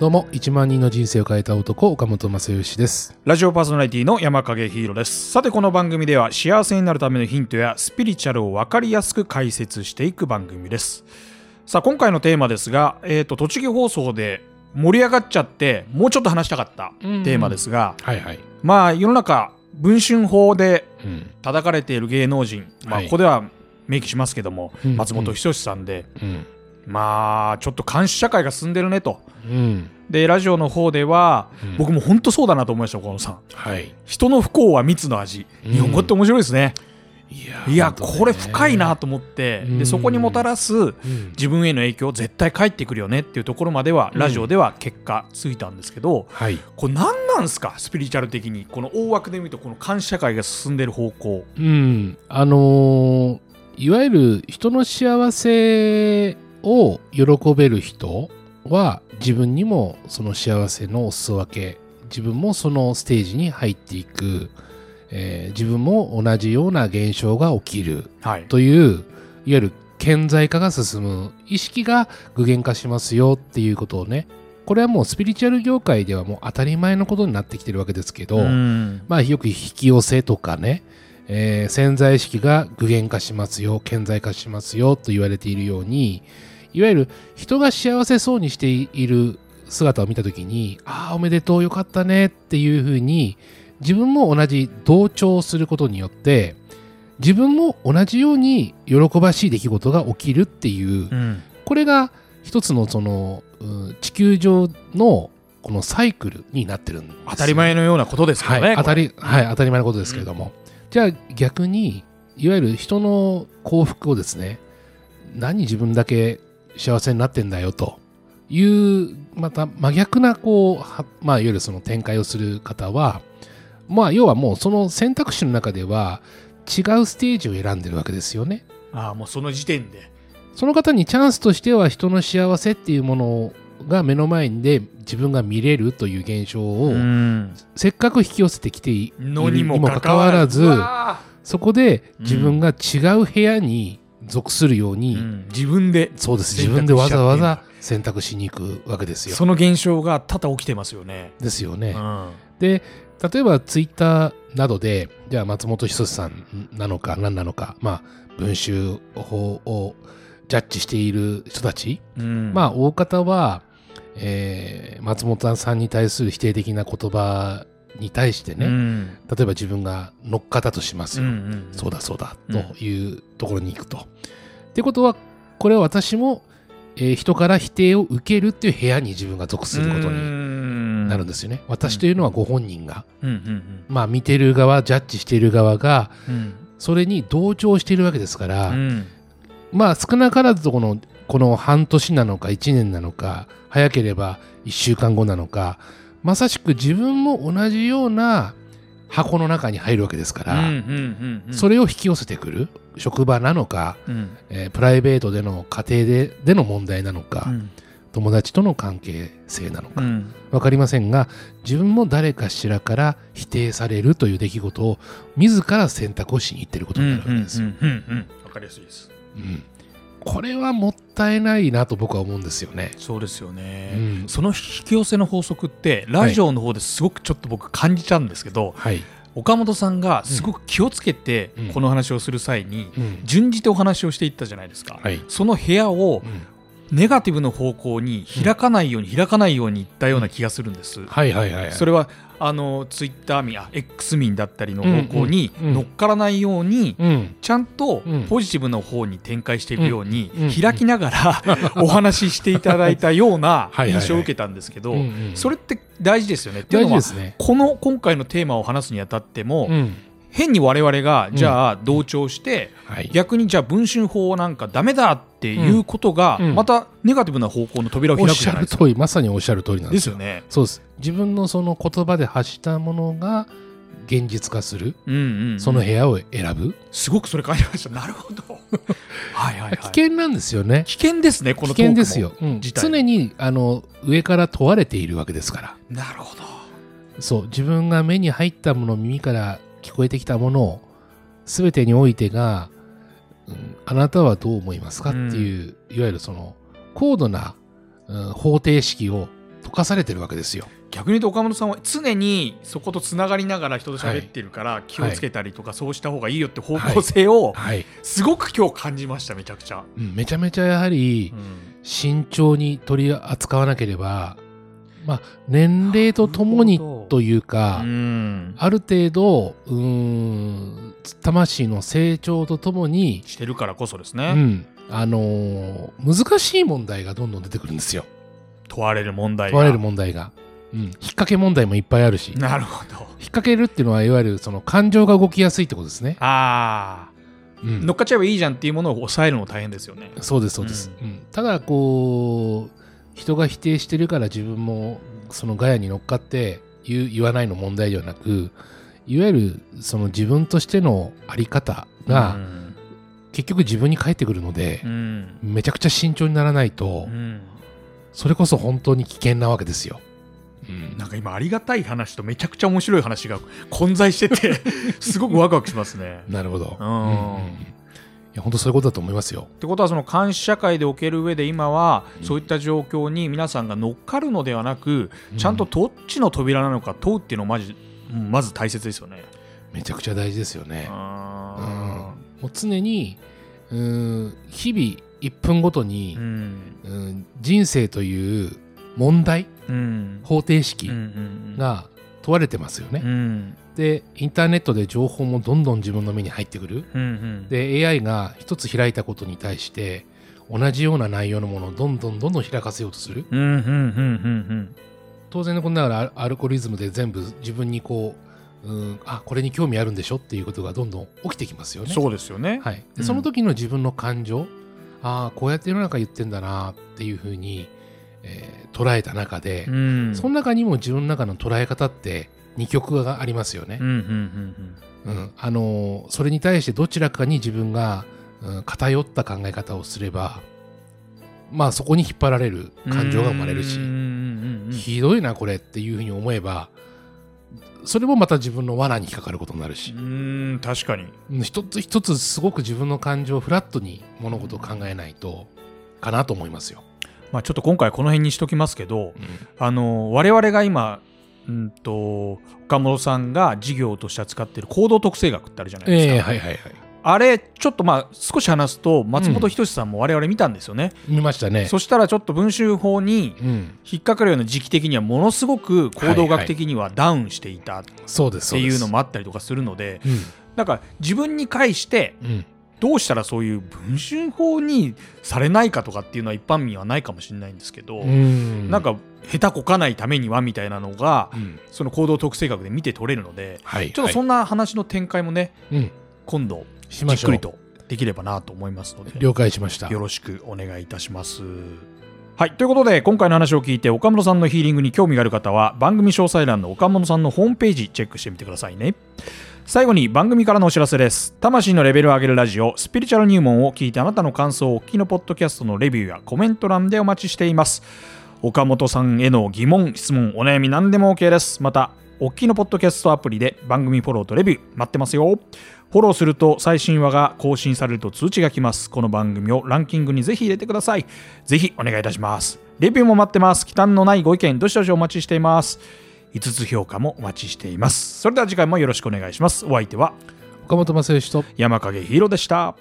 どうも、1万人の人生を変えた男、岡本正義です。ラジオパーソナリティの山影ヒーローです。さて、この番組では幸せになるためのヒントやスピリチュアルを分かりやすく解説していく番組です。さあ、今回のテーマですが、えっ、と、栃木放送で盛り上がっちゃって、もうちょっと話したかったうんテーマですが、はいはい。まあ、世の中、文春法でうん。叩かれている芸能人、まあ、はいここでは明記しますけども、うん松本人志さんで、うん。まあ、ちょっと監視社会が進んでるねと。うん。で、ラジオの方では、うん僕も本当そうだなと思いました、岡野さん。はい。人の不幸は蜜の味。うん日本語って面白いですね。いやいや、これ深いなと思って、うんで、そこにもたらすうん。自分への影響絶対返ってくるよねっていうところまでは、うんラジオでは結果ついたんですけど、はい。これ何なんですか？スピリチュアル的に。この大枠で見ると、この監視社会が進んでる方向。うん。あのーいわゆる人の幸せを喜べる人は自分にもその幸せのお裾分け自分もそのステージに入っていく、えー自分も同じような現象が起きるはい。といういわゆる顕在化が進む意識が具現化しますよっていうことをねこれはもうスピリチュアル業界ではもう当たり前のことになってきてるわけですけど、うんまあよく引き寄せとかね、えー潜在意識が具現化しますよ顕在化しますよと言われているようにいわゆる人が幸せそうにしている姿を見た時にああおめでとうよかったねっていうふうに自分も同じ同調することによって自分も同じように喜ばしい出来事が起きるっていううん。これが一つのそのうん地球上のこのサイクルになってるんですよ。当たり前のようなことですからね。はい、当たり、はい、当たり前のことですけれども、じゃあ逆にいわゆる人の幸福をですね何自分だけ幸せになってんだよというまた真逆なこうはまあいわゆるその展開をする方はまあ要はもうその選択肢の中では違うステージを選んでるわけですよね。ああ、もうその時点で。その方にチャンスとしては人の幸せっていうものが目の前で自分が見れるという現象を、うんせっかく引き寄せてきているのにもかかかわらず。そこで自分が違う部屋に属するように、ーうん自分でそうです自分でわざわざ選択しに行くわけですよ。その現象が多々起きてますよね。ですよね。うんで例えばツイッターなどでじゃあ松本人志さんなのか何なのかまあ文集法をジャッジしている人たち、うんまあ大方は、えー松本さんに対する否定的な言葉に対してね、うん。例えば自分が乗っかったとしますよ。うんうんそうだそうだうんというところに行くと。ってことはこれは私も、えー人から否定を受けるっていう部屋に自分が属することになるんですよね。私というのはご本人が、うん。うんまあ見てる側ジャッジしている側がうん。それに同調しているわけですから、うん。まあ少なからずこのこの半年なのか1年なのか早ければ1週間後なのかまさしく自分も同じような箱の中に入るわけですから、それを引き寄せてくる職場なのか、うん。えープライベートでの家庭ででの問題なのか、うん。友達との関係性なのか、うん。わかりませんが自分も誰かしらから否定されるという出来事を自ら選択をしに行っていることになるわけです。よ。わかりやすいです。うんこれはもったいないなと僕は思うんですよね。そうですよね、うんその引き寄せの法則ってラジオの方ですごくちょっと僕感じちゃうんですけど、はい。岡本さんがすごく気をつけてうんこの話をする際にうん順じてお話をしていったじゃないですか、はい。その部屋をうんネガティブの方向に開かないように開かないようにいったような気がするんです、はいはいはいはい。それはあのツイッター民あ X 民だったりの方向に乗っからないようにうん。ちゃんとうんポジティブの方に展開していくように開きながら お話ししていただいたような印象を受けたんですけどそれって大事ですよね。っていうのは。この今回のテーマを話すにあたってもうん。変に我々がじゃあ同調してはい。逆にじゃあ文春法なんかダメだっていうことがうんまたネガティブな方向の扉を開おっしくじゃないですか。ゃる通り、まさにおっしゃる通りなんでですすよ。よね。そうです。自分のその言葉で発したものが現実化する、うんうんうんその部屋を選ぶ。すごくそれ感じました。なるほど。はいはいはい。危険なんですよね。危険ですね、こ危のトークも険ですよ。うん常にあの上から問われているわけですから。なるほど。そう自分が目に入ったもの耳から聞こえてきたものを全てにおいてが、うんあなたはどう思いますかっていう、いわゆるその高度な、うん方程式を解かされてるわけですよ。逆に言うと岡本さんは常にそことつながりながら人と喋ってるから気をつけたりとかそうした方がいいよって方向性をはい。すごく今日感じましためちゃくちゃ。うんめちゃめちゃやはりうん。慎重に取り扱わなければ、まあ、年齢とともにというか、うん。ある程度うーん魂の成長とともに、してるからこそですね、うん。あのー難しい問題がどんどん出てくるんですよ。問われる問題が。問われる問題が、うん、引っ掛け問題もいっぱいあるし。引っなるほど。掛けるっていうのはいわゆるその感情が動きやすいってことですね、ああうん。乗っかっちゃえばいいじゃんっていうものを抑えるの大変ですよね。そうですそうです、うん。ただこう人が否定してるから自分もそのガヤに乗っかって言う言わないの問題ではなくいわゆるその自分としてのあり方がうん結局自分に返ってくるのでう、んめちゃくちゃ慎重にならないとうんそれこそ本当に危険なわけですよ。うんなんか今ありがたい話とめちゃくちゃ面白い話が混在しててすごくワクワクしますね。なるほど。うんうんいや本当そういうことだと思いますよ。ってことはその監視社会でおける上で今はうん。そういった状況に皆さんが乗っかるのではなくうん。ちゃんとどっちの扉なのか問うっていうのをまじうんまず大切ですよね。めちゃくちゃ大事ですよね。うん。あもう常にうん日々1分ごとにーう、ん。うん人生という問題うん。方程式が問われてますよね。うんでインターネットで情報もどんどん自分の目に入ってくる。うんうんで AI が一つ開いたことに対して同じような内容のものをどんどんどんどん開かせようとする。当然のことながらアアルゴリズムで全部自分にこう、うん、あこれに興味あるんでしょ？っていうことがどんどん起きてきますよね。うんそうですよね。はい、でうんその時の自分の感情、ああこうやって世の中言ってんだなっていうふうに、えー捉えた中でう、ん。その中にも自分の中の捉え方って二極がありますよね。あのーそれに対してどちらかに自分が、うん偏った考え方をすればまあそこに引っ張られるうん感情が生まれるしひどいなこれっていうふうに思えばそれもまた自分の罠に引っかかることになるし。う、ん確かに。うん一つ一つすごく自分の感情をフラットに物事を考えないとかなと思いますよ。まあちょっと今回この辺にしときますけど、うん。あの我々が今うんと岡本さんが事業として扱っている行動特性学ってあるじゃないですか、ええはいはいはい。あれちょっとまあ少し話すと松本人志さんも我々見たんですよね、見ましたね。そしたらちょっと文春法にうん、引っかかるような時期的にはものすごく行動学的にはダウンしていたっそうですていうのも、もあったりとかするのでうん。なんか自分に対してうん、どうしたらそういう文春法にされないかとかっていうのは一般民はないかもしれないんですけど、うん。なん、か下手こかないためにはみたいなのがうん、その行動特性学で見て取れるのではい、ちょっとそんな話の展開もね、はいうん、今度じっくりとできればなと思いますので了解しました。よろしくお願いいたします。はい。ということで今回の話を聞いて岡本さんのヒーリングに興味がある方は番組詳細欄の岡本さんのホームページチェックしてみてくださいね。最後に番組からのお知らせです。魂のレベルを上げるラジオ、スピリチュアル入門を聞いてあなたの感想をお聞きのポッドキャストのレビューやコメント欄でお待ちしています。岡本さんへの疑問、質問、お悩み何でも OK です。また、お聞きのポッドキャストアプリで番組フォローとレビュー待ってますよ。フォローすると最新話が更新されると通知が来ます。この番組をランキングにぜひ入れてください。ぜひお願いいたします。レビューも待ってます。忌憚のないご意見、どしどしお待ちしています。5つ評価もお待ちしています。それでは次回もよろしくお願いします。お相手は岡本正義と山影ヒーローでした。